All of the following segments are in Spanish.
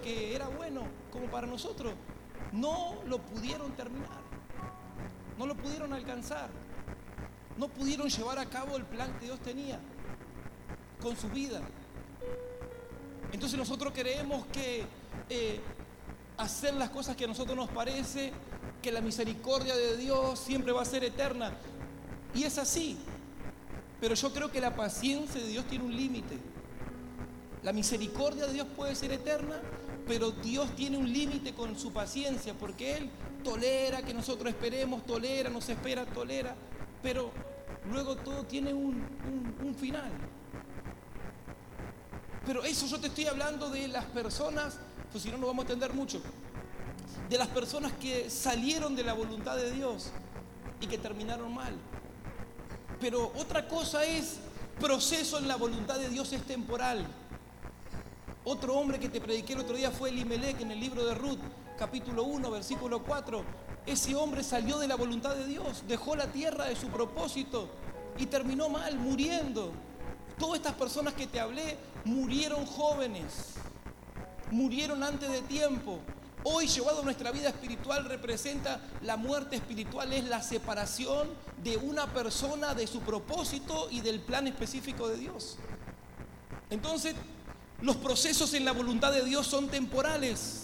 que era bueno como para nosotros, no lo pudieron terminar, no lo pudieron alcanzar, no pudieron llevar a cabo el plan que Dios tenía con su vida. Entonces nosotros creemos que eh, hacer las cosas que a nosotros nos parece, que la misericordia de Dios siempre va a ser eterna. Y es así. Pero yo creo que la paciencia de Dios tiene un límite. La misericordia de Dios puede ser eterna, pero Dios tiene un límite con su paciencia, porque Él tolera que nosotros esperemos, tolera, nos espera, tolera, pero luego todo tiene un, final. Pero eso yo te estoy hablando de las personas, pues si no, no vamos a entender mucho, de las personas que salieron de la voluntad de Dios y que terminaron mal. Pero otra cosa es, proceso en la voluntad de Dios es temporal. Otro hombre que te prediqué el otro día fue Elimelech en el libro de Ruth, capítulo 1, versículo 4. Ese hombre salió de la voluntad de Dios, dejó la tierra de su propósito y terminó mal, muriendo. Todas estas personas que te hablé murieron jóvenes, murieron antes de tiempo. Hoy llevado nuestra vida espiritual representa la muerte espiritual, es la separación de una persona de su propósito y del plan específico de Dios. Entonces, los procesos en la voluntad de Dios son temporales.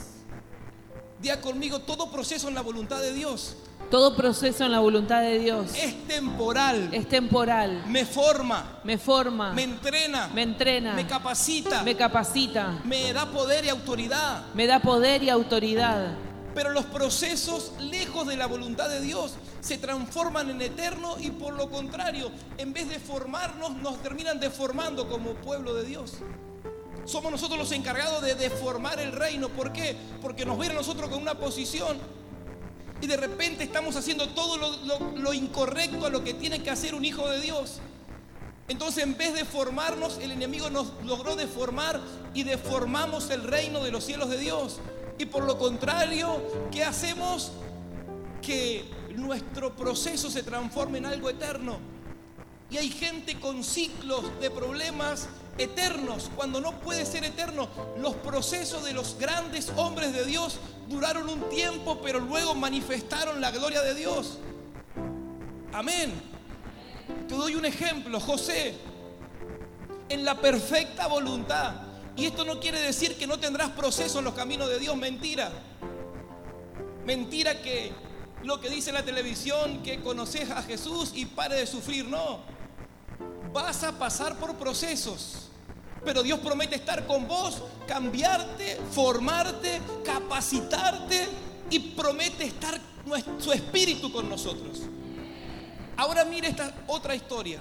Día conmigo, todo proceso en la voluntad de Dios todo proceso en la voluntad de Dios es temporal. Es temporal. Me forma. Me forma. Me entrena. Me entrena. Me capacita. Me capacita. Me da poder y autoridad. Me da poder y autoridad. Pero los procesos lejos de la voluntad de Dios se transforman en eterno y por lo contrario, en vez de formarnos, nos terminan deformando como pueblo de Dios. Somos nosotros los encargados de deformar el reino. ¿Por qué? Porque nos ven a nosotros con una posición y de repente estamos haciendo todo lo, incorrecto a lo que tiene que hacer un hijo de Dios. Entonces en vez de formarnos, el enemigo nos logró deformar y deformamos el reino de los cielos de Dios. Y por lo contrario, ¿qué hacemos? Que nuestro proceso se transforme en algo eterno. Y hay gente con ciclos de problemas eternos, cuando no puede ser eterno. Los procesos de los grandes hombres de Dios duraron un tiempo, pero luego manifestaron la gloria de Dios. Amén. Te doy un ejemplo, José, en la perfecta voluntad. Y esto no quiere decir que no tendrás proceso en los caminos de Dios, mentira. Mentira que lo que dice la televisión, que conoces a Jesús y pare de sufrir, no. Vas a pasar por procesos. Pero Dios promete estar con vos, cambiarte, formarte, capacitarte y promete estar su espíritu con nosotros. Ahora mire esta otra historia.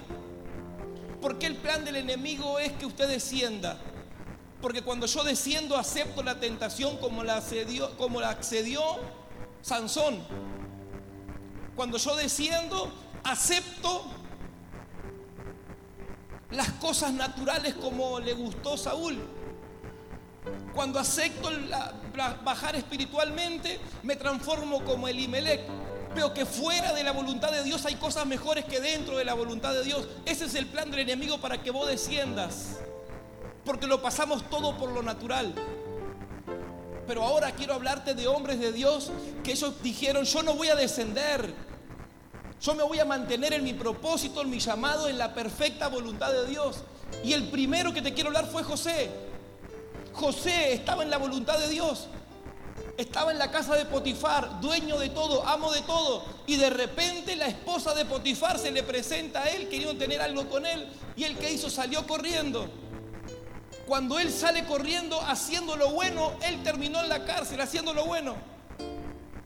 Porque el plan del enemigo es que usted descienda? Porque cuando yo desciendo acepto la tentación como la, como la accedió Sansón. Cuando yo desciendo acepto las cosas naturales como le gustó Saúl. Cuando acepto bajar espiritualmente, me transformo como Elimelech. Veo que fuera de la voluntad de Dios hay cosas mejores que dentro de la voluntad de Dios. Ese es el plan del enemigo para que vos desciendas. Porque lo pasamos todo por lo natural. Pero ahora quiero hablarte de hombres de Dios que ellos dijeron, yo no voy a descender yo me voy a mantener en mi propósito, en mi llamado, en la perfecta voluntad de Dios. Y el primero que te quiero hablar fue José. José estaba en la voluntad de Dios. Estaba en la casa de Potifar, dueño de todo, amo de todo. Y de repente la esposa de Potifar se le presenta a él, queriendo tener algo con él. Y el que hizo salió corriendo. Cuando él sale corriendo haciendo lo bueno, él terminó en la cárcel haciendo lo bueno.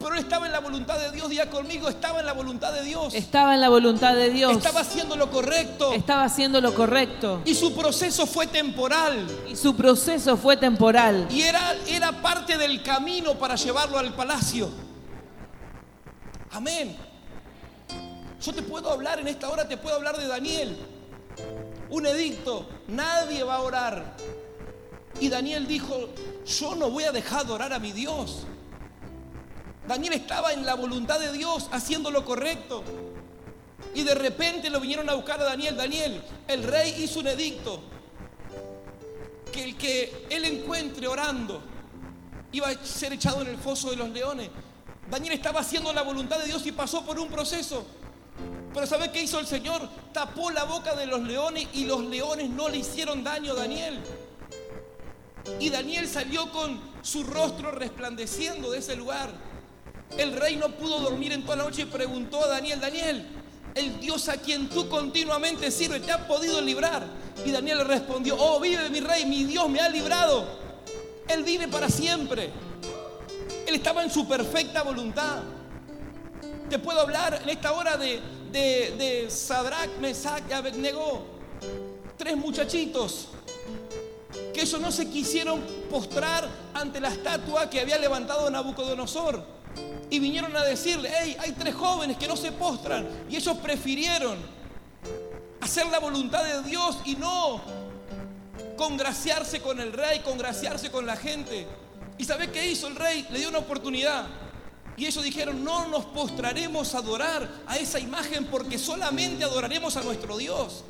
Pero estaba en la voluntad de Dios, día conmigo, estaba en la voluntad de Dios. Estaba en la voluntad de Dios. Estaba haciendo lo correcto. Estaba haciendo lo correcto. Y su proceso fue temporal. Y su proceso fue temporal. Y era, era parte del camino para llevarlo al palacio. Amén. Yo te puedo hablar en esta hora, te puedo hablar de Daniel. Un edicto, nadie va a orar. Y Daniel dijo, yo no voy a dejar de orar a mi Dios. Daniel estaba en la voluntad de Dios, haciendo lo correcto. Y de repente lo vinieron a buscar a Daniel. Daniel, el rey hizo un edicto. Que el que él encuentre orando iba a ser echado en el foso de los leones. Daniel estaba haciendo la voluntad de Dios y pasó por un proceso. Pero ¿sabe qué hizo el Señor? Tapó la boca de los leones y los leones no le hicieron daño a Daniel. Y Daniel salió con su rostro resplandeciendo de ese lugar. El rey no pudo dormir en toda la noche y preguntó a Daniel, Daniel, el Dios a quien tú continuamente sirves, ¿te ha podido librar? Y Daniel le respondió, oh, vive mi rey, mi Dios me ha librado. Él vive para siempre. Él estaba en su perfecta voluntad. Te puedo hablar en esta hora de, de, de Sadrach, Mesach y Abednego. Tres muchachitos que ellos no se quisieron postrar ante la estatua que había levantado Nabucodonosor. Y vinieron a decirle, hey, hay tres jóvenes que no se postran. Y ellos prefirieron hacer la voluntad de Dios y no congraciarse con el rey, congraciarse con la gente. ¿Y sabe qué hizo el rey? Le dio una oportunidad. Y ellos dijeron, no nos postraremos a adorar a esa imagen porque solamente adoraremos a nuestro Dios.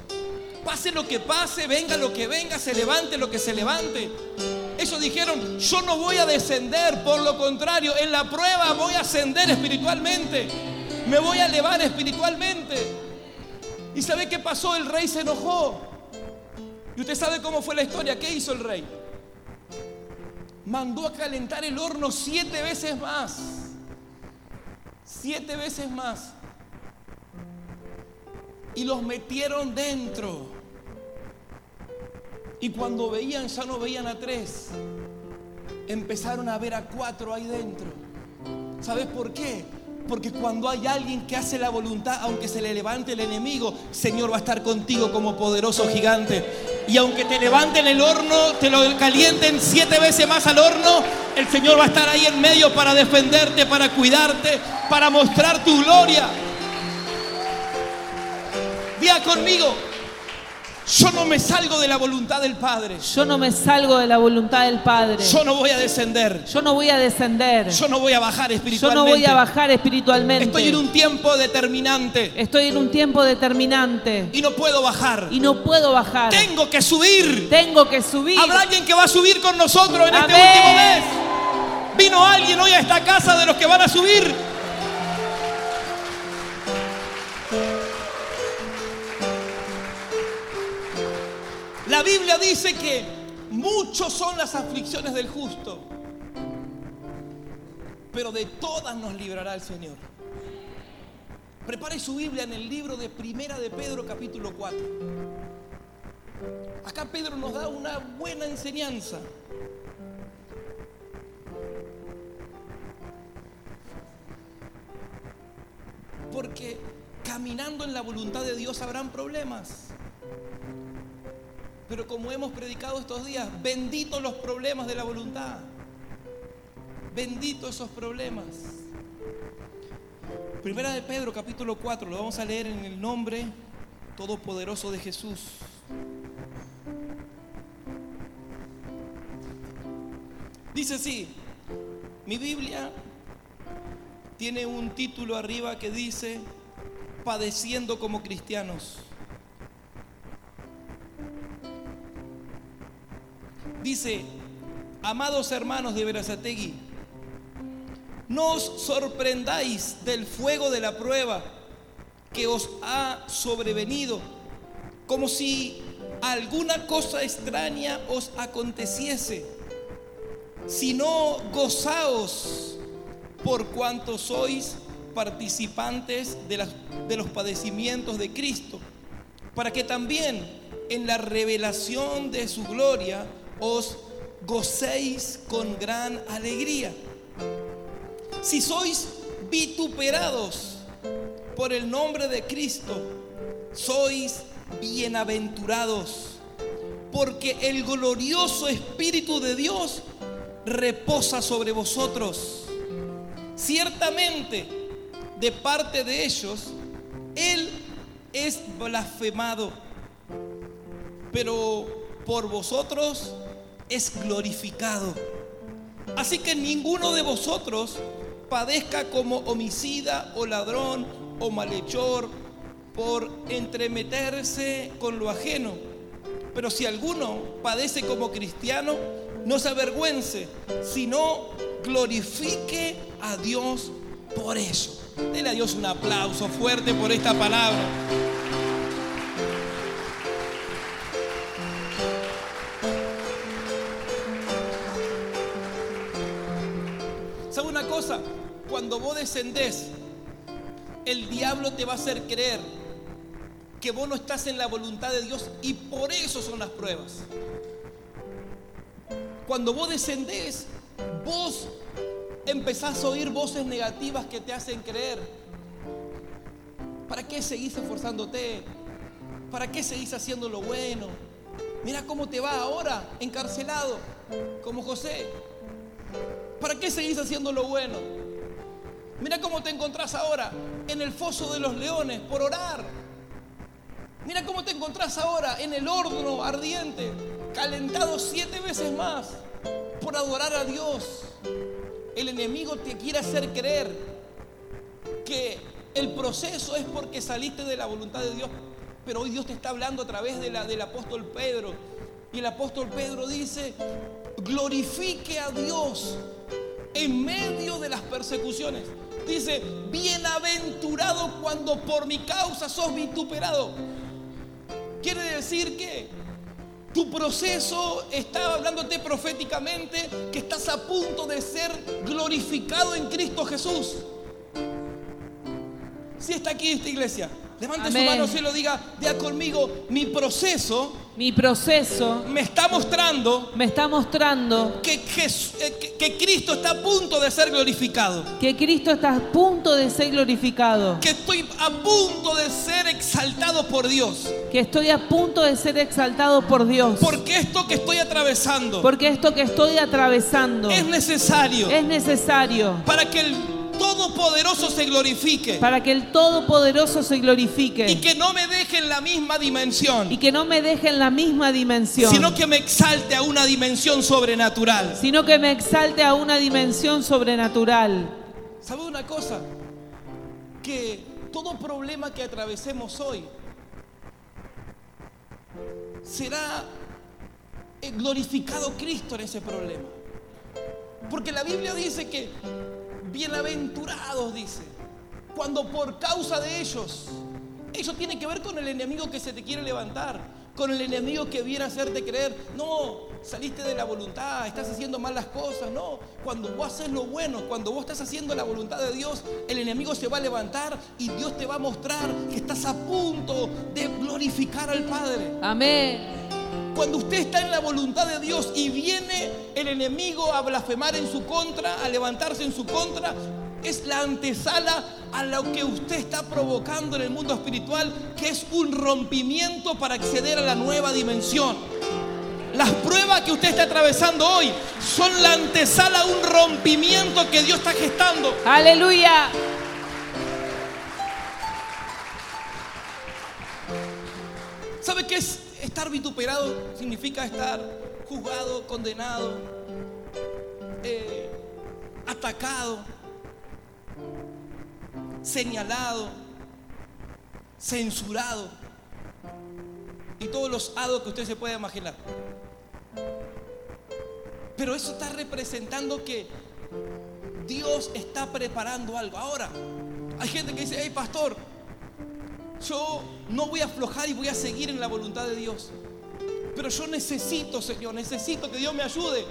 Pase lo que pase, venga lo que venga, se levante lo que se levante. Ellos dijeron, yo no voy a descender, por lo contrario, en la prueba voy a ascender espiritualmente. Me voy a elevar espiritualmente. ¿Y sabe qué pasó? El rey se enojó. Y usted sabe cómo fue la historia. ¿Qué hizo el rey? Mandó a calentar el horno siete veces más. Siete veces más. Y los metieron dentro. Y cuando veían, ya no veían a tres. Empezaron a ver a cuatro ahí dentro. ¿Sabes por qué? Porque cuando hay alguien que hace la voluntad, aunque se le levante el enemigo, Señor va a estar contigo como poderoso gigante. Y aunque te levanten el horno, te lo calienten siete veces más al horno, el Señor va a estar ahí en medio para defenderte, para cuidarte, para mostrar tu gloria. Día conmigo, yo no me salgo de la voluntad del Padre. Yo no me salgo de la voluntad del Padre. Yo no voy a descender. Yo no voy a descender. Yo no voy a bajar Yo espiritualmente. no voy a bajar espiritualmente. Estoy en un tiempo determinante Estoy en un tiempo determinante y no puedo bajar. y no puedo bajar. Tengo que subir. Tengo que subir. Habrá alguien que va a subir con nosotros en este Amén. último mes. Vino alguien hoy a esta casa de los que van a subir. La Biblia dice que muchos son las aflicciones del justo, pero de todas nos librará el Señor. Prepare su Biblia en el libro de Primera de Pedro capítulo 4. Acá Pedro nos da una buena enseñanza. Porque caminando en la voluntad de Dios habrán problemas. Pero como hemos predicado estos días, benditos los problemas de la voluntad. Benditos esos problemas. Primera de Pedro capítulo 4, lo vamos a leer en el nombre todopoderoso de Jesús. Dice así, mi Biblia tiene un título arriba que dice, padeciendo como cristianos. Amados hermanos de Verazategui, no os sorprendáis del fuego de la prueba que os ha sobrevenido, como si alguna cosa extraña os aconteciese, sino gozaos por cuanto sois participantes de los padecimientos de Cristo, para que también en la revelación de su gloria os gocéis con gran alegría. Si sois vituperados por el nombre de Cristo, sois bienaventurados, porque el glorioso Espíritu de Dios reposa sobre vosotros. Ciertamente, de parte de ellos, Él es blasfemado, pero por vosotros es glorificado. Así que ninguno de vosotros padezca como homicida o ladrón o malhechor por entremeterse con lo ajeno. Pero si alguno padece como cristiano, no se avergüence, sino glorifique a Dios por eso. Dele a Dios un aplauso fuerte por esta palabra. Cuando vos descendés, el diablo te va a hacer creer que vos no estás en la voluntad de Dios y por eso son las pruebas. Cuando vos descendés, vos empezás a oír voces negativas que te hacen creer. ¿Para qué seguís esforzándote? ¿Para qué seguís haciendo lo bueno? Mira cómo te va ahora, encarcelado, como José. ¿Para qué seguís haciendo lo bueno? Mira cómo te encontrás ahora en el foso de los leones por orar. Mira cómo te encontrás ahora en el horno ardiente, calentado siete veces más por adorar a Dios. El enemigo te quiere hacer creer que el proceso es porque saliste de la voluntad de Dios. Pero hoy Dios te está hablando a través de la, del apóstol Pedro. Y el apóstol Pedro dice, glorifique a Dios en medio de las persecuciones. Dice, bienaventurado cuando por mi causa sos vituperado. Quiere decir que tu proceso está hablándote proféticamente que estás a punto de ser glorificado en Cristo Jesús. Si está aquí esta iglesia, levante Amén. su mano y lo diga, diga conmigo, mi proceso Mi proceso me está mostrando me está mostrando que, Jes- eh, que- que Cristo está a punto de ser glorificado. que Cristo está a punto de ser glorificado, Que estoy a punto de ser exaltado por Dios. que estoy a punto de ser exaltado por Dios. Porque esto que estoy atravesando Porque esto que estoy atravesando es necesario es necesario para que el Todopoderoso se glorifique para que el Todopoderoso se y glorifique que no me deje en la misma dimensión, y que no me deje en la misma dimensión, sino que me exalte a una dimensión sobrenatural. sino que me exalte a una dimensión sobrenatural. ¿Sabe una cosa? Que todo problema que atravesemos hoy será eh, glorificado Cristo en ese problema. Porque la Biblia dice que bienaventurados, dice, cuando por causa de ellos, eso tiene que ver con el enemigo que se te quiere levantar, con el enemigo que viene a hacerte creer, no, saliste de la voluntad, estás haciendo mal las cosas, no, cuando vos haces lo bueno, cuando vos estás haciendo la voluntad de Dios, el enemigo se va a levantar y Dios te va a mostrar que estás a punto de glorificar al Padre. Amén. Cuando usted está en la voluntad de Dios y viene el enemigo a blasfemar en su contra, a levantarse en su contra, es la antesala a lo que usted está provocando en el mundo espiritual, que es un rompimiento para acceder a la nueva dimensión. Las pruebas que usted está atravesando hoy son la antesala a un rompimiento que Dios está gestando. Aleluya. ¿Sabe qué es estar vituperado? Significa estar juzgado, condenado, eh, atacado, señalado, censurado y todos los hados que usted se pueda imaginar. Pero eso está representando que Dios está preparando algo. Ahora, hay gente que dice, hey pastor, yo no voy a aflojar y voy a seguir en la voluntad de Dios. Pero yo necesito, Señor, necesito que Dios me ayude.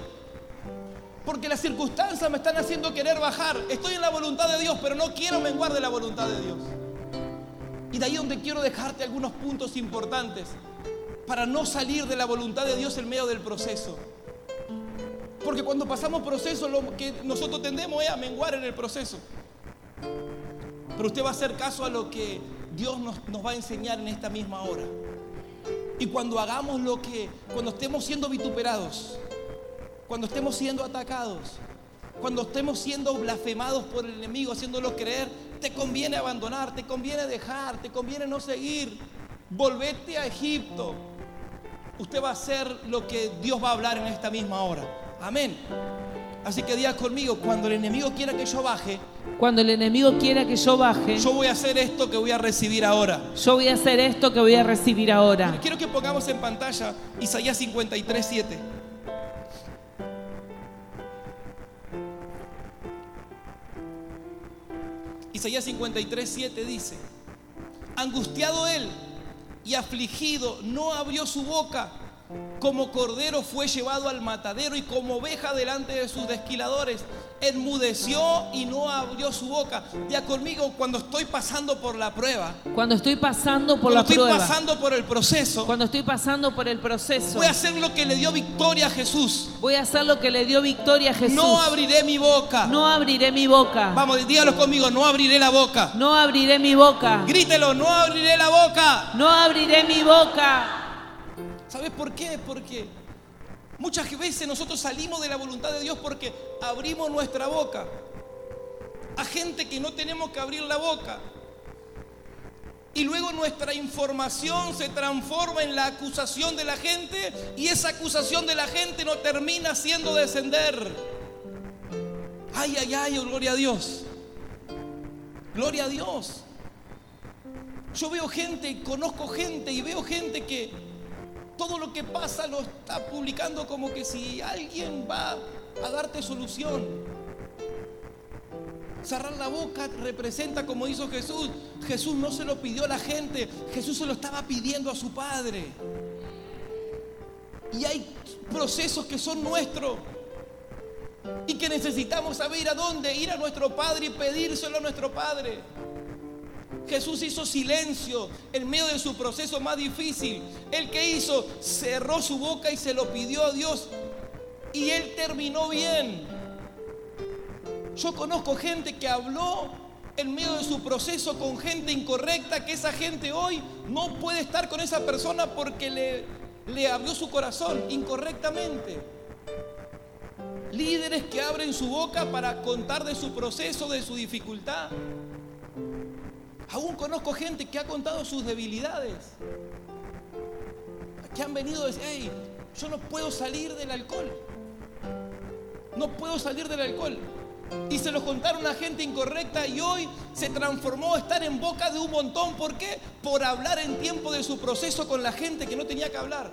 Porque las circunstancias me están haciendo querer bajar. Estoy en la voluntad de Dios, pero no quiero menguar de la voluntad de Dios. Y de ahí donde quiero dejarte algunos puntos importantes para no salir de la voluntad de Dios en medio del proceso. Porque cuando pasamos proceso, lo que nosotros tendemos es a menguar en el proceso. Pero usted va a hacer caso a lo que Dios nos, va a enseñar en esta misma hora. Y cuando hagamos lo que, cuando estemos siendo vituperados, cuando estemos siendo atacados, cuando estemos siendo blasfemados por el enemigo, haciéndolo creer, te conviene abandonar, te conviene dejar, te conviene no seguir. Volvete a Egipto. Usted va a hacer lo que Dios va a hablar en esta misma hora. Amén. Así que diga conmigo, cuando el enemigo quiera que yo baje, cuando el enemigo quiera que yo baje, yo voy a hacer esto que voy a recibir ahora. Yo voy a hacer esto que voy a recibir ahora. Quiero que pongamos en pantalla Isaías 53, 7. Isaías 53, 7 dice, angustiado él y afligido no abrió su boca como cordero fue llevado al matadero y como oveja delante de sus desquiladores enmudeció y no abrió su boca. Ya conmigo cuando estoy pasando por la prueba. Cuando estoy pasando por cuando la estoy prueba. pasando por el proceso. Cuando estoy pasando por el proceso. Voy a hacer lo que le dio victoria a Jesús. Voy a hacer lo que le dio victoria a Jesús. No abriré mi boca. No abriré mi boca. Vamos, dígalo conmigo, no abriré la boca. No abriré mi boca. Grítelo, no abriré la boca. No abriré mi boca. ¿Sabes por qué? Porque muchas veces nosotros salimos de la voluntad de Dios porque abrimos nuestra boca. A gente que no tenemos que abrir la boca. Y luego nuestra información se transforma en la acusación de la gente y esa acusación de la gente no termina haciendo descender. Ay, ay, ay, oh, gloria a Dios. Gloria a Dios. Yo veo gente, conozco gente y veo gente que todo lo que pasa lo está publicando como que si alguien va a darte solución. Cerrar la boca representa como hizo Jesús. Jesús no se lo pidió a la gente, Jesús se lo estaba pidiendo a su Padre. Y hay procesos que son nuestros y que necesitamos saber a dónde ir a nuestro Padre y pedírselo a nuestro Padre. Jesús hizo silencio en medio de su proceso más difícil. ¿El que hizo? Cerró su boca y se lo pidió a Dios. Y él terminó bien. Yo conozco gente que habló en medio de su proceso con gente incorrecta, que esa gente hoy no puede estar con esa persona porque le, le abrió su corazón incorrectamente. Líderes que abren su boca para contar de su proceso, de su dificultad. Aún conozco gente que ha contado sus debilidades. Que han venido a decir, hey, yo no puedo salir del alcohol. No puedo salir del alcohol. Y se lo contaron a gente incorrecta y hoy se transformó a estar en boca de un montón. ¿Por qué? Por hablar en tiempo de su proceso con la gente que no tenía que hablar.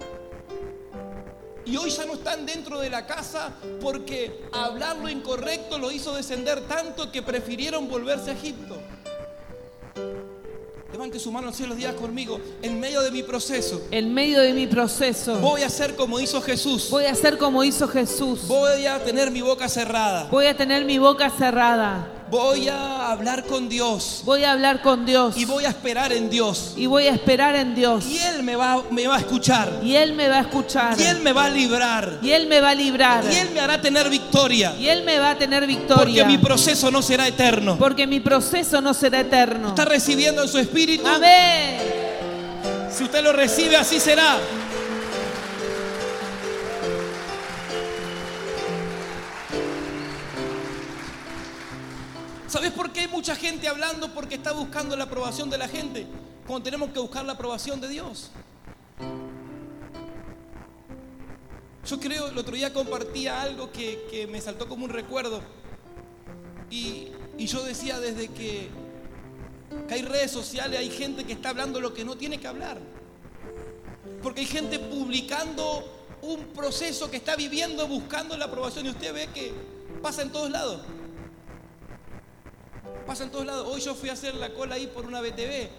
Y hoy ya no están dentro de la casa porque hablar lo incorrecto lo hizo descender tanto que prefirieron volverse a Egipto. Levante su mano al cielo, diga conmigo, en medio de mi proceso, En medio de mi proceso. voy a hacer como hizo Jesús. Voy a hacer como hizo Jesús. Voy a tener mi boca cerrada. Voy a tener mi boca cerrada. Voy a hablar con Dios Voy a hablar con Dios. y voy a esperar en Dios. Y voy a esperar en Dios. Y Él me va, me va a escuchar. Y Él me va a escuchar. Y Él me va a librar. Y Él me va a librar. Y Él me hará tener victoria. Y Él me va a tener Porque victoria. mi proceso no será eterno. Porque mi proceso no será eterno. Está recibiendo en su espíritu. Amén. Si usted lo recibe, así será. ¿Sabes por qué hay mucha gente hablando? Porque está buscando la aprobación de la gente. Cuando tenemos que buscar la aprobación de Dios. Yo creo, el otro día compartía algo que, que me saltó como un recuerdo. Y, y yo decía desde que, que hay redes sociales, hay gente que está hablando lo que no tiene que hablar. Porque hay gente publicando un proceso que está viviendo buscando la aprobación y usted ve que pasa en todos lados. Pasa en todos lados. Hoy yo fui a hacer la cola ahí por una BTV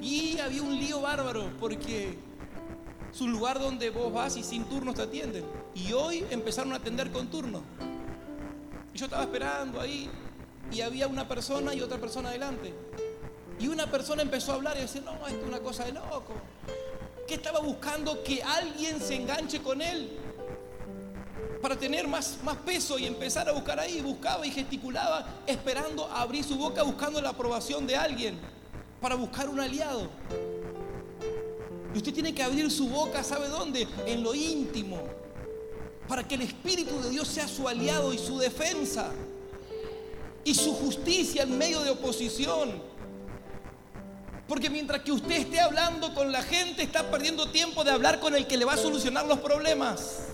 y había un lío bárbaro porque es un lugar donde vos vas y sin turnos te atienden. Y hoy empezaron a atender con turno. Y yo estaba esperando ahí y había una persona y otra persona adelante. Y una persona empezó a hablar y decir, no, esto es una cosa de loco. Que estaba buscando que alguien se enganche con él para tener más, más peso y empezar a buscar ahí. Buscaba y gesticulaba, esperando abrir su boca, buscando la aprobación de alguien, para buscar un aliado. Y usted tiene que abrir su boca, ¿sabe dónde? En lo íntimo, para que el Espíritu de Dios sea su aliado y su defensa, y su justicia en medio de oposición. Porque mientras que usted esté hablando con la gente, está perdiendo tiempo de hablar con el que le va a solucionar los problemas.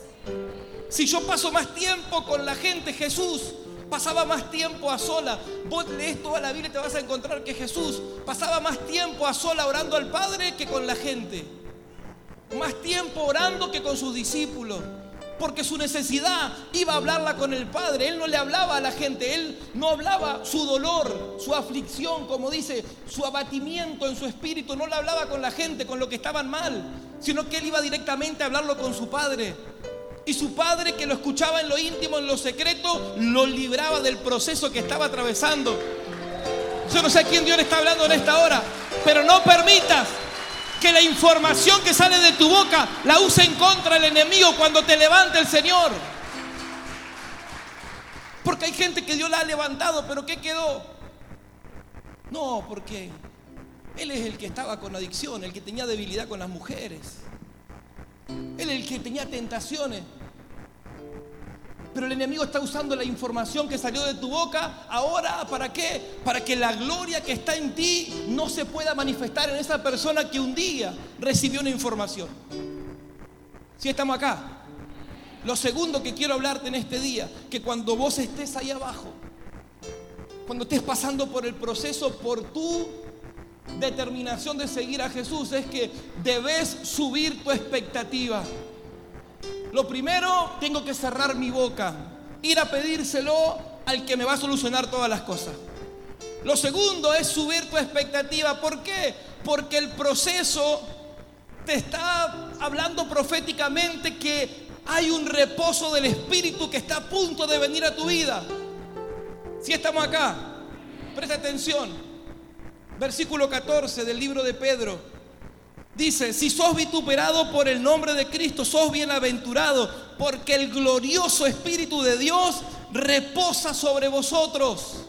Si yo paso más tiempo con la gente, Jesús pasaba más tiempo a sola. Vos lees toda la Biblia y te vas a encontrar que Jesús pasaba más tiempo a sola orando al Padre que con la gente. Más tiempo orando que con sus discípulos. porque su necesidad iba a hablarla con el Padre. Él no le hablaba a la gente, él no hablaba su dolor, su aflicción, como dice, su abatimiento en su espíritu, no le hablaba con la gente, con lo que estaban mal, sino que él iba directamente a hablarlo con su Padre. Y su padre que lo escuchaba en lo íntimo, en lo secreto, lo libraba del proceso que estaba atravesando. Yo no sé a quién Dios le está hablando en esta hora, pero no permitas que la información que sale de tu boca la use en contra del enemigo cuando te levante el Señor. Porque hay gente que Dios la ha levantado, pero ¿qué quedó? No, porque Él es el que estaba con adicción, el que tenía debilidad con las mujeres. Él es el que tenía tentaciones. Pero el enemigo está usando la información que salió de tu boca ahora, ¿para qué? Para que la gloria que está en ti no se pueda manifestar en esa persona que un día recibió una información. Si estamos acá. Lo segundo que quiero hablarte en este día, que cuando vos estés ahí abajo, cuando estés pasando por el proceso, por tu determinación de seguir a Jesús, es que debes subir tu expectativa. Lo primero, tengo que cerrar mi boca, ir a pedírselo al que me va a solucionar todas las cosas. Lo segundo es subir tu expectativa. ¿Por qué? Porque el proceso te está hablando proféticamente que hay un reposo del Espíritu que está a punto de venir a tu vida. Si estamos acá, presta atención. Versículo 14 del libro de Pedro. Dice, si sos vituperado por el nombre de Cristo, sos bienaventurado, porque el glorioso Espíritu de Dios reposa sobre vosotros.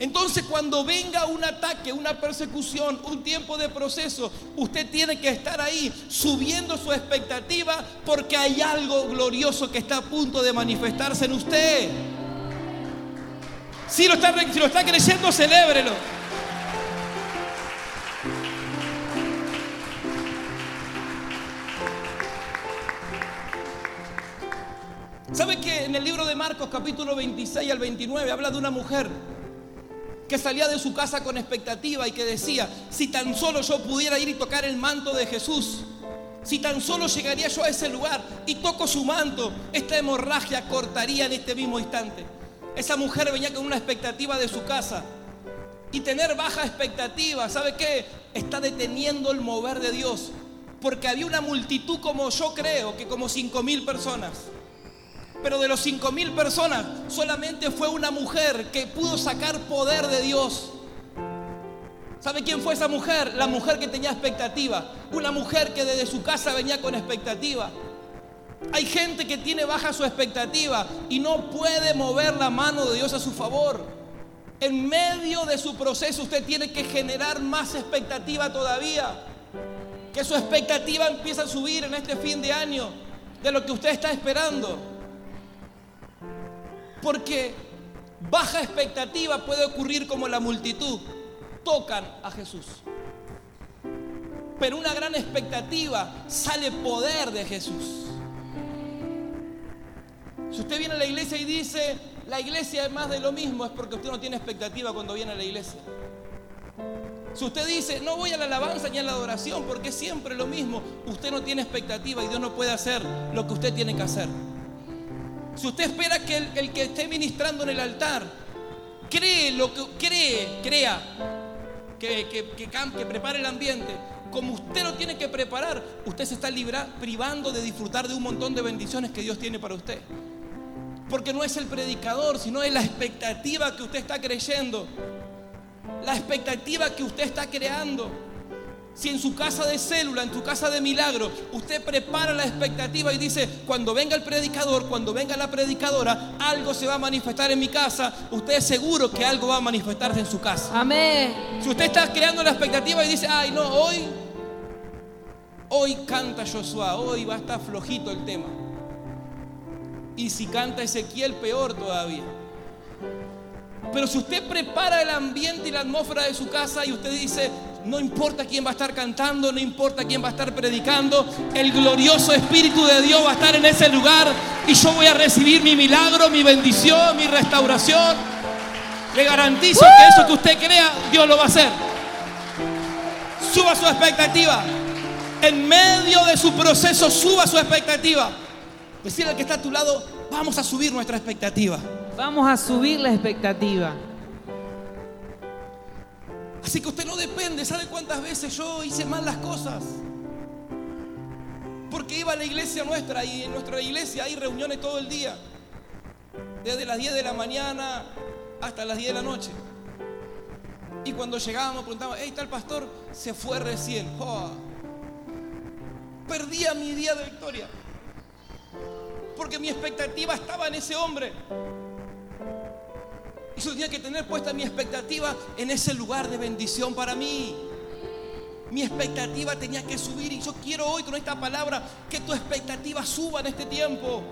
Entonces cuando venga un ataque, una persecución, un tiempo de proceso, usted tiene que estar ahí subiendo su expectativa porque hay algo glorioso que está a punto de manifestarse en usted. Si lo está, si lo está celébrelo. ¿Sabe que en el libro de Marcos capítulo 26 al 29 habla de una mujer que salía de su casa con expectativa y que decía, si tan solo yo pudiera ir y tocar el manto de Jesús, si tan solo llegaría yo a ese lugar y toco su manto, esta hemorragia cortaría en este mismo instante. Esa mujer venía con una expectativa de su casa y tener baja expectativa, ¿sabe qué? Está deteniendo el mover de Dios. Porque había una multitud como yo creo, que como cinco mil personas pero de los cinco mil personas, solamente fue una mujer que pudo sacar poder de Dios. ¿Sabe quién fue esa mujer? La mujer que tenía expectativa. Una mujer que desde su casa venía con expectativa. Hay gente que tiene baja su expectativa y no puede mover la mano de Dios a su favor. En medio de su proceso usted tiene que generar más expectativa todavía. Que su expectativa empiece a subir en este fin de año de lo que usted está esperando. Porque baja expectativa puede ocurrir como la multitud. Tocan a Jesús. Pero una gran expectativa sale poder de Jesús. Si usted viene a la iglesia y dice, la iglesia es más de lo mismo, es porque usted no tiene expectativa cuando viene a la iglesia. Si usted dice, no voy a la alabanza ni a la adoración porque es siempre lo mismo, usted no tiene expectativa y Dios no puede hacer lo que usted tiene que hacer. Si usted espera que el, que esté ministrando en el altar cree lo que cree, crea, que, que, que, prepare el ambiente, como usted lo tiene que preparar, usted se está privando de disfrutar de un montón de bendiciones que Dios tiene para usted. Porque no es el predicador, sino es la expectativa que usted está creyendo, la expectativa que usted está creando. Si en su casa de célula, en tu casa de milagro, usted prepara la expectativa y dice, cuando venga el predicador, cuando venga la predicadora, algo se va a manifestar en mi casa, usted es seguro que algo va a manifestarse en su casa. Amén. Si usted está creando la expectativa y dice, ay no, hoy, hoy canta Josué, hoy va a estar flojito el tema. Y si canta Ezequiel, peor todavía. Pero si usted prepara el ambiente y la atmósfera de su casa y usted dice, no importa quién va a estar cantando, no importa quién va a estar predicando, el glorioso Espíritu de Dios va a estar en ese lugar y yo voy a recibir mi milagro, mi bendición, mi restauración. Le garantizo que eso que usted crea, Dios lo va a hacer. Suba su expectativa. En medio de su proceso, suba su expectativa. Decirle al que está a tu lado, vamos a subir nuestra expectativa. Vamos a subir la expectativa. Así que usted no depende, ¿sabe cuántas veces yo hice mal las cosas? Porque iba a la iglesia nuestra y en nuestra iglesia hay reuniones todo el día. Desde las 10 de la mañana hasta las 10 de la noche. Y cuando llegábamos preguntábamos, hey, tal pastor, se fue recién. Oh, perdía mi día de victoria. Porque mi expectativa estaba en ese hombre. Yo tenía que tener puesta mi expectativa en ese lugar de bendición para mí. Mi expectativa tenía que subir y yo quiero hoy con esta palabra que tu expectativa suba en este tiempo.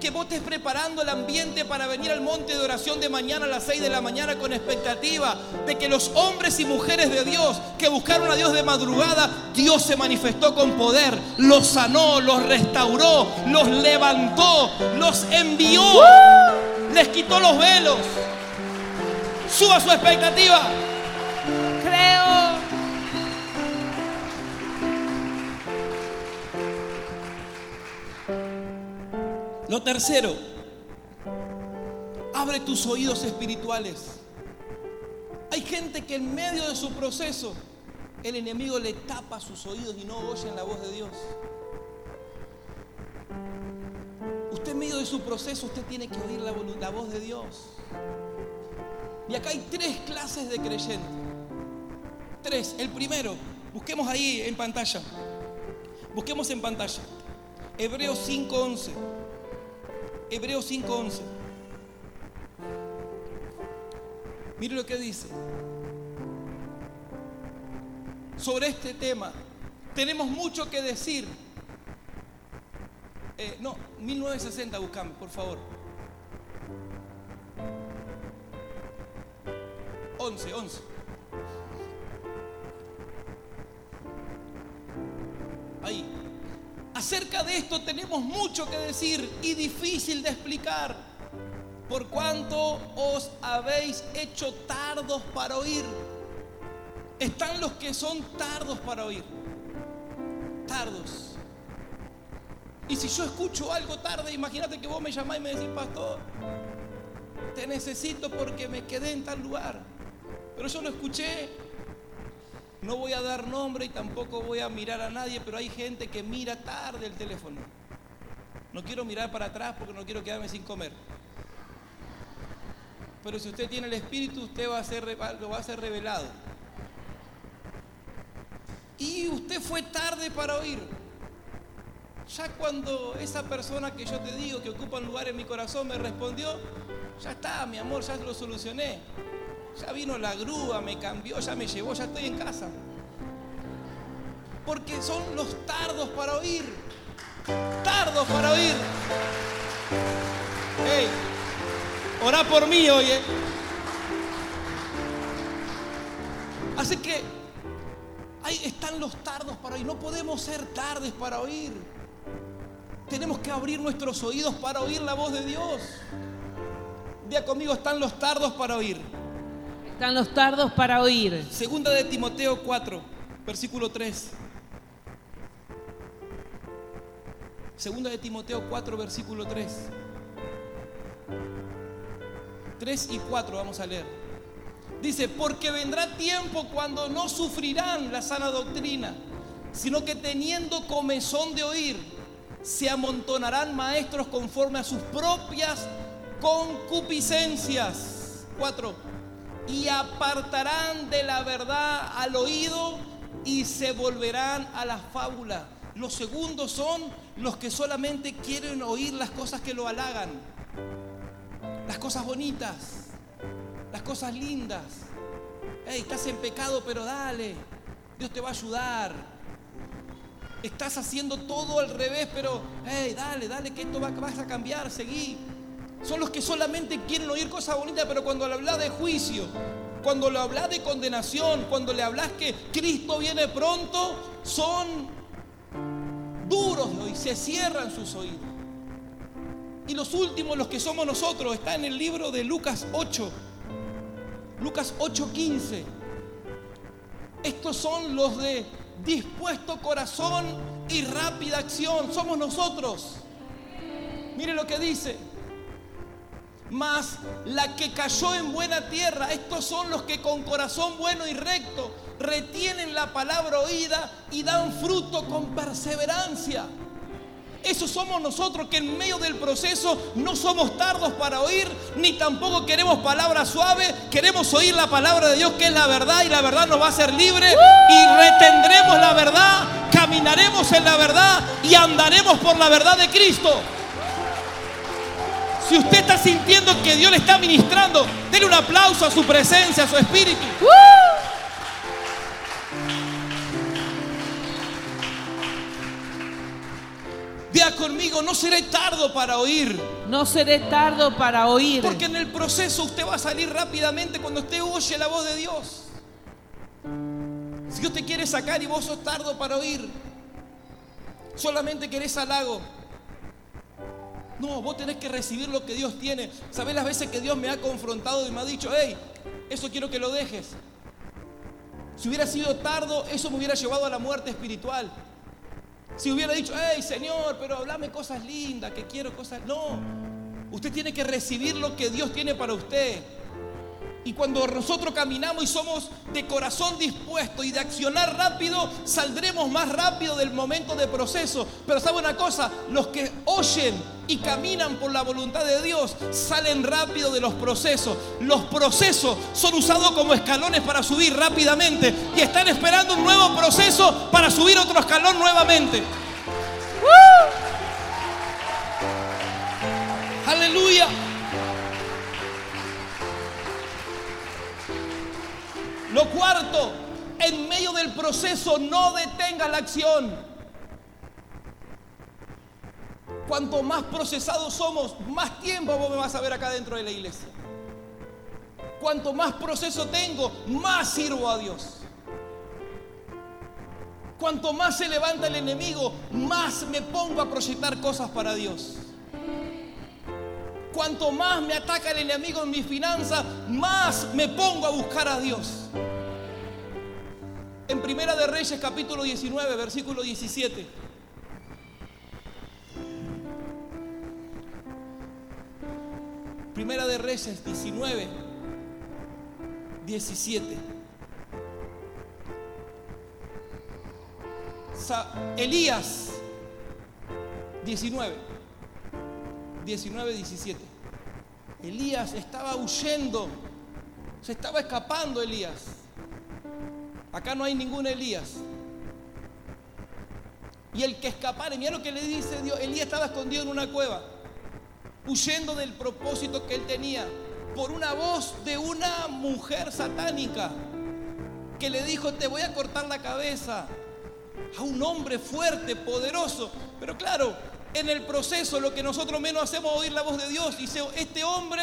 Que vos estés preparando el ambiente para venir al monte de oración de mañana a las 6 de la mañana con expectativa de que los hombres y mujeres de Dios que buscaron a Dios de madrugada, Dios se manifestó con poder, los sanó, los restauró, los levantó, los envió, les quitó los velos. Suba su expectativa. Creo. Lo tercero, abre tus oídos espirituales. Hay gente que en medio de su proceso el enemigo le tapa sus oídos y no oyen la voz de Dios. Medio de su proceso, usted tiene que oír la, voz de Dios. Y acá hay tres clases de creyentes. Tres. El primero, busquemos ahí en pantalla. Busquemos en pantalla. Hebreos 5.11. Hebreos 5.11. Mire lo que dice. Sobre este tema. Tenemos mucho que decir. Eh, no, 1960 buscame, por favor. 11, 11. Ahí. Acerca de esto tenemos mucho que decir y difícil de explicar, por cuanto os habéis hecho tardos para oír. Están los que son tardos para oír. Tardos. Y si yo escucho algo tarde, imagínate que vos me llamás y me decís, pastor, te necesito porque me quedé en tal lugar. Pero yo lo escuché. No voy a dar nombre y tampoco voy a mirar a nadie, pero hay gente que mira tarde el teléfono. No quiero mirar para atrás porque no quiero quedarme sin comer. Pero si usted tiene el espíritu, usted lo va a ser revelado. Y usted fue tarde para oír. Ya cuando esa persona que yo te digo que ocupa un lugar en mi corazón me respondió, ya está, mi amor, ya lo solucioné. Ya vino la grúa, me cambió, ya me llevó, ya estoy en casa. Porque son los tardos para oír. Tardos para oír. Hey, orá por mí hoy. ¿eh? Así que ahí están los tardos para oír. No podemos ser tardes para oír. Tenemos que abrir nuestros oídos para oír la voz de Dios. Día conmigo están los tardos para oír. Están los tardos para oír. Segunda de Timoteo 4, versículo 3. Segunda de Timoteo 4, versículo 3. 3 y 4 vamos a leer. Dice, porque vendrá tiempo cuando no sufrirán la sana doctrina, sino que teniendo comezón de oír, se amontonarán maestros conforme a sus propias concupiscencias. 4 y apartarán de la verdad al oído y se volverán a la fábula. Los segundos son los que solamente quieren oír las cosas que lo halagan, las cosas bonitas, las cosas lindas. Hey, estás en pecado, pero dale, Dios te va a ayudar. Estás haciendo todo al revés, pero hey, dale, dale, que esto va, vas a cambiar, seguí. Son los que solamente quieren oír cosas bonitas, pero cuando le hablas de juicio, cuando le hablas de condenación, cuando le hablas que Cristo viene pronto, son duros y se cierran sus oídos. Y los últimos, los que somos nosotros, está en el libro de Lucas 8, Lucas 8:15. Estos son los de dispuesto corazón y rápida acción. Somos nosotros. Mire lo que dice. Mas la que cayó en buena tierra, estos son los que con corazón bueno y recto retienen la palabra oída y dan fruto con perseverancia. Eso somos nosotros que en medio del proceso no somos tardos para oír, ni tampoco queremos palabras suaves, queremos oír la palabra de Dios que es la verdad y la verdad nos va a hacer libre y retendremos la verdad, caminaremos en la verdad y andaremos por la verdad de Cristo. Si usted está sintiendo que Dios le está ministrando, denle un aplauso a su presencia, a su espíritu. Vea conmigo, no seré tardo para oír. No seré tardo para oír. Porque en el proceso usted va a salir rápidamente cuando usted oye la voz de Dios. Si Dios te quiere sacar y vos sos tardo para oír, solamente querés halago. No, vos tenés que recibir lo que Dios tiene. ¿Sabés las veces que Dios me ha confrontado y me ha dicho, hey, eso quiero que lo dejes? Si hubiera sido tardo, eso me hubiera llevado a la muerte espiritual. Si hubiera dicho, hey Señor, pero hablame cosas lindas, que quiero cosas... No, usted tiene que recibir lo que Dios tiene para usted. Y cuando nosotros caminamos y somos de corazón dispuesto y de accionar rápido, saldremos más rápido del momento de proceso. Pero sabe una cosa, los que oyen y caminan por la voluntad de Dios salen rápido de los procesos. Los procesos son usados como escalones para subir rápidamente y están esperando un nuevo proceso para subir otro escalón nuevamente. Aleluya. Del proceso no detenga la acción. Cuanto más procesados somos, más tiempo vos me vas a ver acá dentro de la iglesia. Cuanto más proceso tengo, más sirvo a Dios. Cuanto más se levanta el enemigo, más me pongo a proyectar cosas para Dios. Cuanto más me ataca el enemigo en mi finanza, más me pongo a buscar a Dios. En Primera de Reyes capítulo 19, versículo 17. Primera de Reyes 19, 17. Elías 19, 19, 17. Elías estaba huyendo, se estaba escapando Elías. Acá no hay ningún Elías. Y el que escapara, mira lo que le dice Dios, Elías estaba escondido en una cueva, huyendo del propósito que él tenía, por una voz de una mujer satánica que le dijo, te voy a cortar la cabeza a un hombre fuerte, poderoso. Pero claro, en el proceso lo que nosotros menos hacemos es oír la voz de Dios. Y este hombre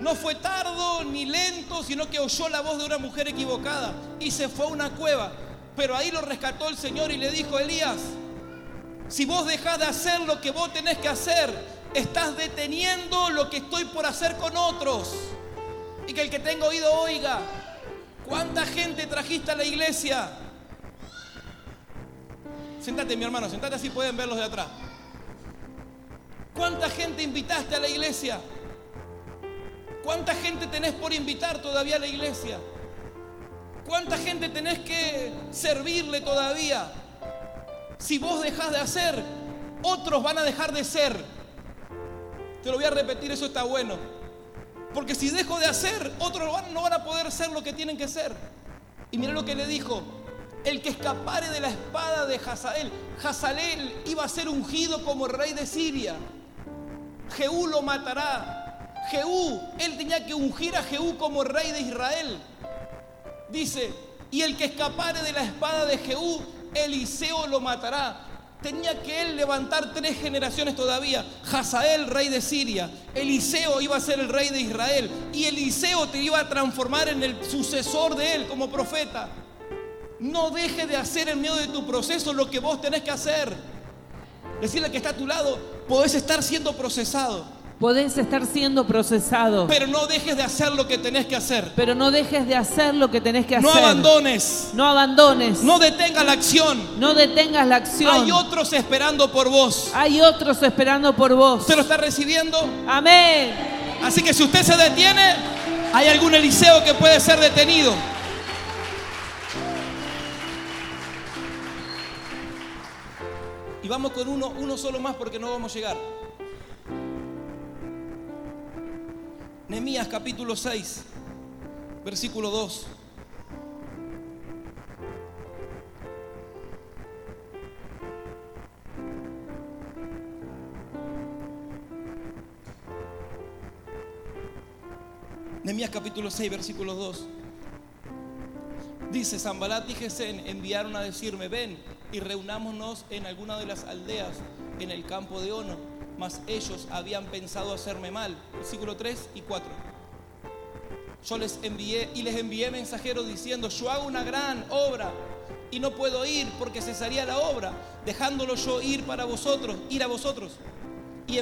no fue tardo ni lento, sino que oyó la voz de una mujer equivocada y se fue a una cueva. Pero ahí lo rescató el Señor y le dijo, Elías, si vos dejás de hacer lo que vos tenés que hacer, estás deteniendo lo que estoy por hacer con otros. Y que el que tenga oído oiga, ¿cuánta gente trajiste a la iglesia? Sentate mi hermano, sentate así pueden verlos de atrás. ¿Cuánta gente invitaste a la iglesia? ¿Cuánta gente tenés por invitar todavía a la iglesia? ¿Cuánta gente tenés que servirle todavía? Si vos dejás de hacer, otros van a dejar de ser. Te lo voy a repetir, eso está bueno. Porque si dejo de hacer, otros no van a poder ser lo que tienen que ser. Y mira lo que le dijo. El que escapare de la espada de Hazael. Hazael iba a ser ungido como rey de Siria. Jehú lo matará. Jehú, él tenía que ungir a Jehú como rey de Israel. Dice, y el que escapare de la espada de Jehú, Eliseo lo matará. Tenía que él levantar tres generaciones todavía. Hazael, rey de Siria. Eliseo iba a ser el rey de Israel. Y Eliseo te iba a transformar en el sucesor de él como profeta. No deje de hacer en medio de tu proceso lo que vos tenés que hacer. Decirle que está a tu lado, podés estar siendo procesado. Podés estar siendo procesado, pero no dejes de hacer lo que tenés que hacer. pero no dejes de hacer lo que tenés que No hacer. abandones, No abandones. no detengas la acción. No detengas la acción. Hay otros esperando por vos. Hay otros esperando por vos. ¿Usted lo está recibiendo? Amén. Así que si usted se detiene, hay algún Eliseo que puede ser detenido. Y vamos con uno, uno solo más porque no vamos a llegar. Nehemías capítulo 6, versículo 2. Nehemías capítulo 6, versículo 2. Dice, Zambalat y Gesén enviaron a decirme, ven y reunámonos en alguna de las aldeas en el campo de Ono. Mas ellos habían pensado hacerme mal. Versículo 3 y 4. Yo les envié y les envié mensajeros diciendo, yo hago una gran obra y no puedo ir porque cesaría la obra, dejándolo yo ir para vosotros, ir a vosotros. Y,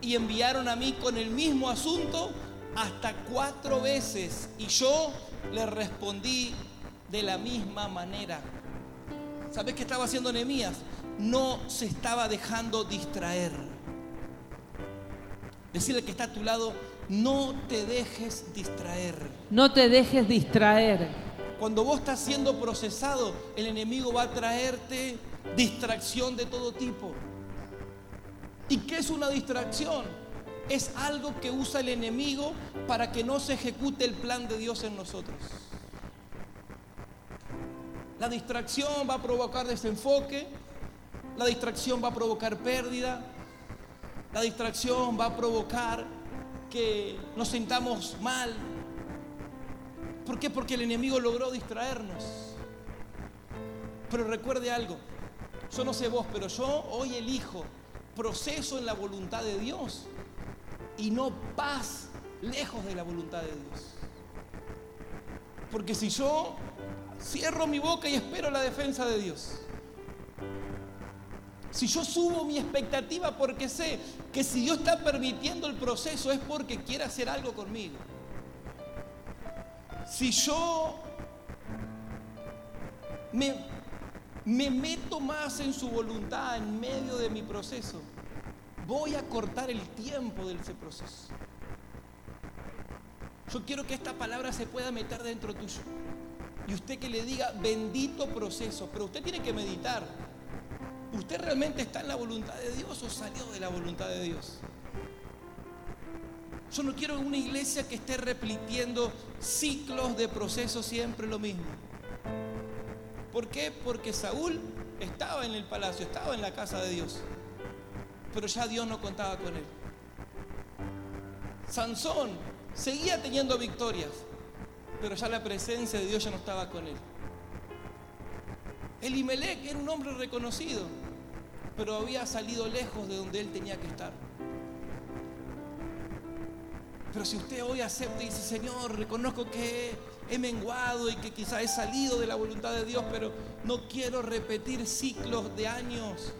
y enviaron a mí con el mismo asunto hasta cuatro veces y yo les respondí de la misma manera. ¿Sabes qué estaba haciendo Nehemías? No se estaba dejando distraer. Decirle que está a tu lado, no te dejes distraer. No te dejes distraer. Cuando vos estás siendo procesado, el enemigo va a traerte distracción de todo tipo. ¿Y qué es una distracción? Es algo que usa el enemigo para que no se ejecute el plan de Dios en nosotros. La distracción va a provocar desenfoque, la distracción va a provocar pérdida, la distracción va a provocar que nos sintamos mal, ¿Por qué? Porque el enemigo logró distraernos. Pero recuerde algo, yo no sé vos, pero yo hoy elijo proceso en la voluntad de Dios y no paz lejos de la voluntad de Dios. Porque si yo cierro mi boca y espero la defensa de Dios, si yo subo mi expectativa porque sé que si Dios está permitiendo el proceso es porque quiere hacer algo conmigo. Si yo me, me meto más en su voluntad en medio de mi proceso, voy a cortar el tiempo de ese proceso. Yo quiero que esta palabra se pueda meter dentro tuyo. Y usted que le diga bendito proceso, pero usted tiene que meditar. ¿Usted realmente está en la voluntad de Dios o salió de la voluntad de Dios? Yo no quiero una iglesia que esté repitiendo ciclos de procesos siempre lo mismo. ¿Por qué? Porque Saúl estaba en el palacio, estaba en la casa de Dios, pero ya Dios no contaba con él. Sansón seguía teniendo victorias, pero ya la presencia de Dios ya no estaba con él. Elimelech era un hombre reconocido, pero había salido lejos de donde él tenía que estar. Pero si usted hoy acepta y dice, Señor, reconozco que he menguado y que quizá he salido de la voluntad de Dios, pero no quiero repetir ciclos de años,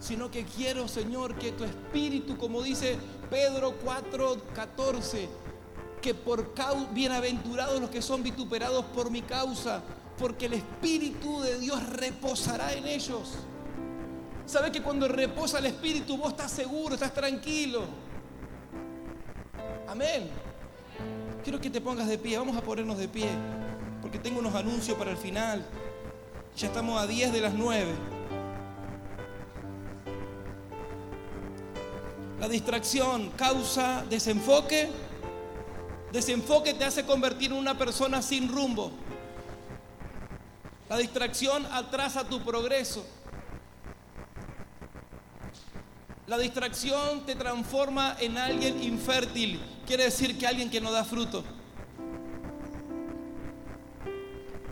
sino que quiero, Señor, que tu espíritu, como dice Pedro 4:14, que por bienaventurados los que son vituperados por mi causa, porque el espíritu de Dios reposará en ellos. ¿Sabe que cuando reposa el espíritu vos estás seguro, estás tranquilo? Amén. Quiero que te pongas de pie, vamos a ponernos de pie, porque tengo unos anuncios para el final. Ya estamos a 10 de las 9. La distracción causa desenfoque. Desenfoque te hace convertir en una persona sin rumbo. La distracción atrasa tu progreso. La distracción te transforma en alguien infértil. Quiere decir que alguien que no da fruto.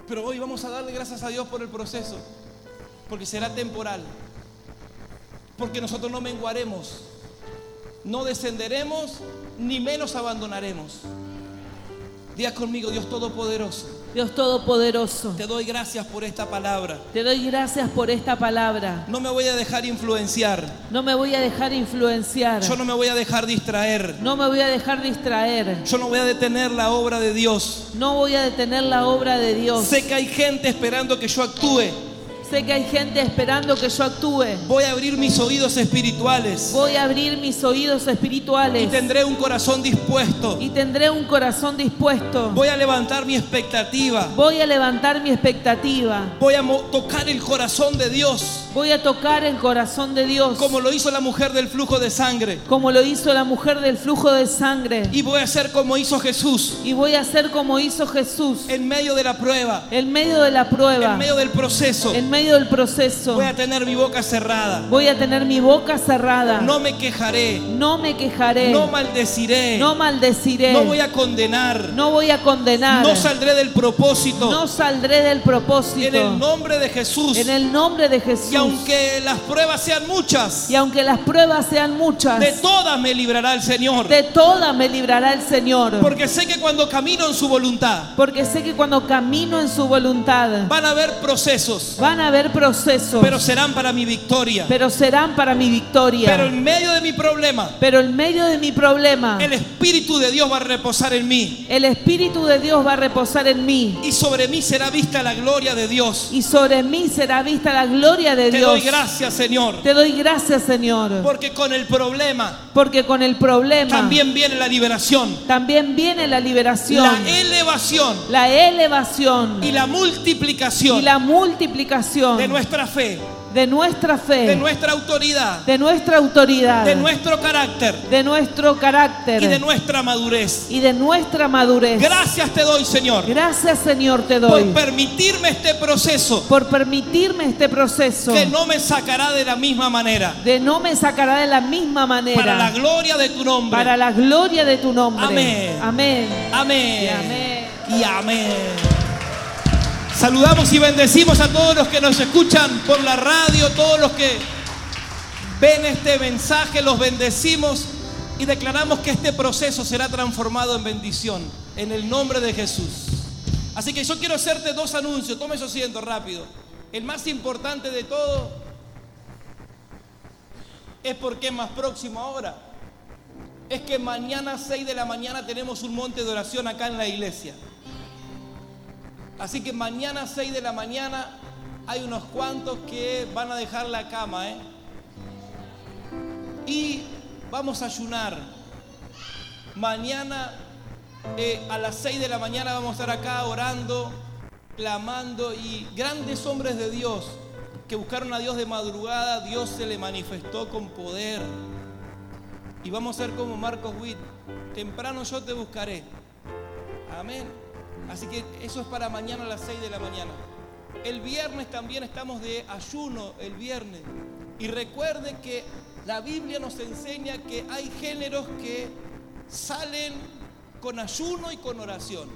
Pero hoy vamos a darle gracias a Dios por el proceso. Porque será temporal. Porque nosotros no menguaremos. No descenderemos ni menos abandonaremos. Día conmigo, Dios Todopoderoso. Dios Todopoderoso, Te doy gracias por esta palabra. te doy gracias por esta palabra. No me voy a dejar influenciar. No me voy a dejar influenciar. Yo no me voy a dejar distraer. No me voy a dejar distraer. Yo no voy a detener la obra de Dios. No voy a detener la obra de Dios. Sé que hay gente esperando que yo actúe. Sé que hay gente esperando que yo actúe. Voy a abrir mis oídos espirituales. Voy a abrir mis oídos Y espirituales tendré un corazón dispuesto. y tendré un corazón dispuesto. Voy a levantar mi expectativa. Voy a levantar mi expectativa. Voy a tocar el corazón de Dios. Voy a tocar el corazón de Dios. Como lo hizo la mujer del flujo de sangre. como lo hizo la mujer del flujo de sangre. Y voy a hacer como hizo Jesús. Y voy a hacer como hizo Jesús. En medio de la prueba. En medio de la prueba. En medio del proceso. En medio del proceso. Voy a tener mi boca cerrada. Voy a tener mi boca cerrada. No me quejaré. No me quejaré. No maldeciré. No maldeciré. No voy a condenar. No voy a condenar. No saldré del propósito. No saldré del propósito. En el nombre de Jesús. En el nombre de Jesús. Y aunque las pruebas sean muchas, Y aunque las pruebas sean muchas, de todas me librará el Señor. de todas me librará el Señor. Porque sé que cuando camino en su voluntad, Porque sé que cuando camino en su voluntad van a haber procesos, van a haber procesos, pero serán para mi victoria. pero serán para mi victoria. Pero en medio de mi problema, Pero en medio de mi problema, el Espíritu de Dios va a reposar en mí. el Espíritu de Dios va a reposar en mí. Y sobre mí será vista la gloria de Dios. Y sobre mí será vista la gloria de Te Dios. doy gracias, Señor. Te doy gracias, Señor. Porque con el problema Porque con el problema también viene la liberación, también viene la liberación, la elevación la elevación y la multiplicación y la multiplicación de nuestra fe, de nuestra fe, de nuestra autoridad, de nuestra autoridad, de nuestro carácter de nuestro carácter y de nuestra madurez. y de nuestra madurez. Gracias te doy, Señor, Gracias, Señor, te por doy permitirme este proceso por permitirme este proceso que no me sacará de la misma manera. de no me sacará de la misma manera Para la gloria de tu nombre. para la gloria de tu nombre. Amén. Amén. Amén. Y amén. Y amén. Saludamos y bendecimos a todos los que nos escuchan por la radio, todos los que ven este mensaje, los bendecimos y declaramos que este proceso será transformado en bendición en el nombre de Jesús. Así que yo quiero hacerte dos anuncios, tome su asiento rápido. El más importante de todo es porque es más próximo ahora. Es que mañana 6 de la mañana tenemos un monte de oración acá en la iglesia. Así que mañana 6 de la mañana hay unos cuantos que van a dejar la cama, ¿eh? Y vamos a ayunar. Mañana eh, a las 6 de la mañana vamos a estar acá orando, clamando y grandes hombres de Dios que buscaron a Dios de madrugada, Dios se le manifestó con poder. Y vamos a ser como Marcos Witt, temprano yo te buscaré. Amén. Así que eso es para mañana a las 6 de la mañana. El viernes también estamos de ayuno, el viernes. Y recuerde que la Biblia nos enseña que hay géneros que salen con ayuno y con oración.